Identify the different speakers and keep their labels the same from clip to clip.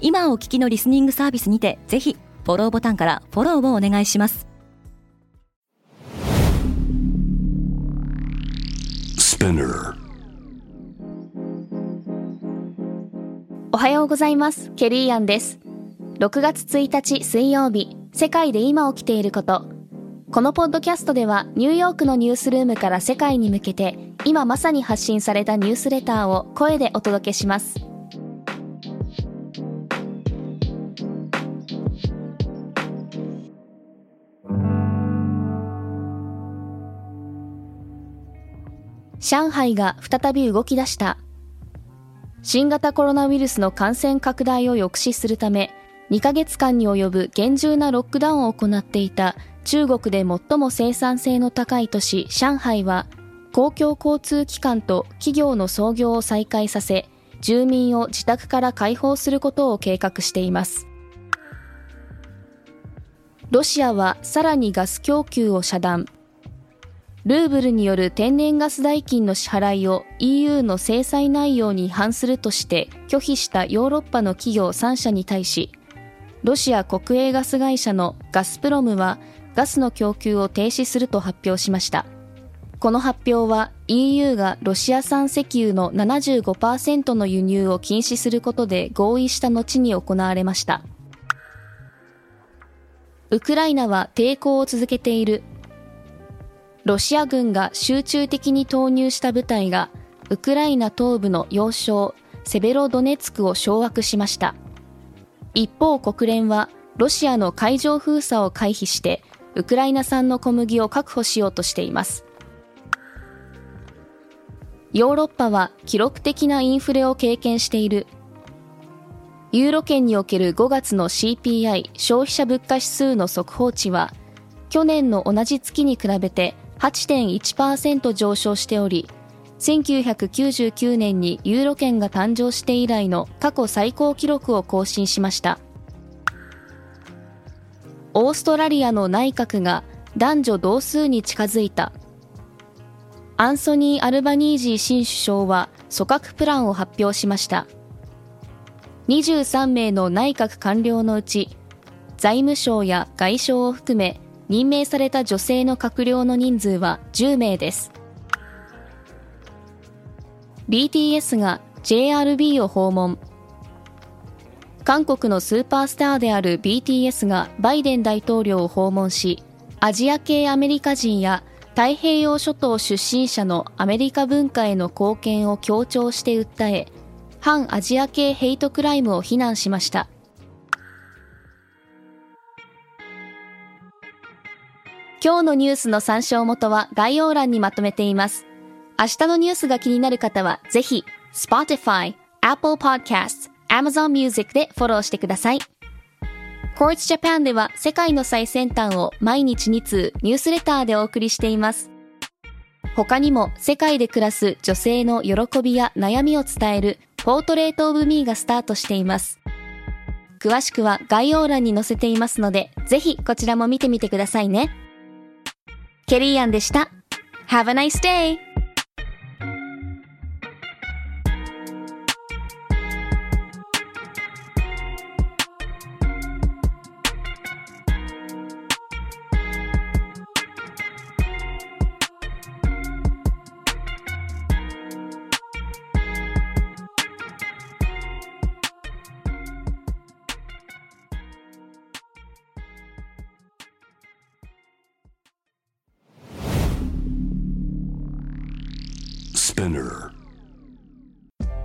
Speaker 1: 今お聞きのリスニングサービスにてぜひフォローボタンからフォローをお願いします。
Speaker 2: おはようございます。ケリーアンです。6月1日水曜日世界で今起きていること。このポッドキャストではニューヨークのニュースルームから世界に向けて今まさに発信されたニュースレターを声でお届けします上海が再び動き出した。新型コロナウイルスの感染拡大を抑止するため2ヶ月間に及ぶ厳重なロックダウンを行っていた中国で最も生産性の高い都市上海は公共交通機関と企業の操業を再開させ住民を自宅から解放することを計画しています。ロシアはさらにガス供給を遮断。ルーブルによる天然ガス代金の支払いを EU の制裁内容に違反するとして拒否したヨーロッパの企業3社に対し、ロシア国営ガス会社のガスプロムはガスの供給を停止すると発表しました。この発表は EU がロシア産石油の75%の輸入を禁止することで合意した後に行われました。ウクライナは抵抗を続けているロシア軍が集中的に投入した部隊がウクライナ東部の要衝セベロドネツクを掌握しました。一方国連はロシアの海上封鎖を回避してウクライナ産の小麦を確保しようとしています。ヨーロッパは記録的なインフレを経験している。ユーロ圏における5月の CPI 消費者物価指数の速報値は去年の同じ月に比べて8.1%上昇しており、1999年にユーロ圏が誕生して以来の過去最高記録を更新しました。オーストラリアの内閣が男女同数に近づいた。アンソニー・アルバニージー新首相は組閣プランを発表しました。23名の内閣官僚のうち、財務省や外相を含め任命された女性の閣僚の人数は10名です。BTS が JRB を訪問。韓国のスーパースターである BTS がバイデン大統領を訪問しアジア系アメリカ人や太平洋諸島出身者のアメリカ文化への貢献を強調して訴え反アジア系ヘイトクライムを非難しました。今日のニュースの参照元は概要欄にまとめています。明日のニュースが気になる方は、ぜひ、Spotify、Apple Podcasts、Amazon Music でフォローしてください。Quartz Japan では世界の最先端を毎日2通ニュースレターでお送りしています。他にも世界で暮らす女性の喜びや悩みを伝えるポートレートオブミーがスタートしています。詳しくは概要欄に載せていますので、ぜひこちらも見てみてくださいね。ケリーアンでした。Have a nice day!
Speaker 3: Spinner.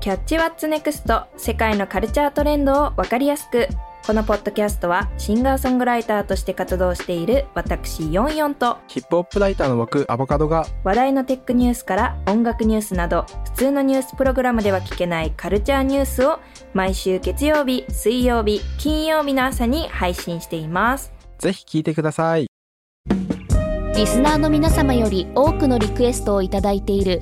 Speaker 3: キャッチワッツネクスト世界のカルチャートレンドをわかりやすく。
Speaker 4: このポッドキャストはシンガーソングライターとして活動している私ヨンヨンと。
Speaker 5: ヒップホップライターの僕アボカドが
Speaker 4: 話題のテックニュースから音楽ニュースなど普通のニュースプログラムでは聞けないカルチャーニュースを毎週月曜日、水曜日、金曜日の朝に配信しています。
Speaker 5: ぜひ聞いてください。
Speaker 2: リスナーの皆様より多くのリクエストをいただいている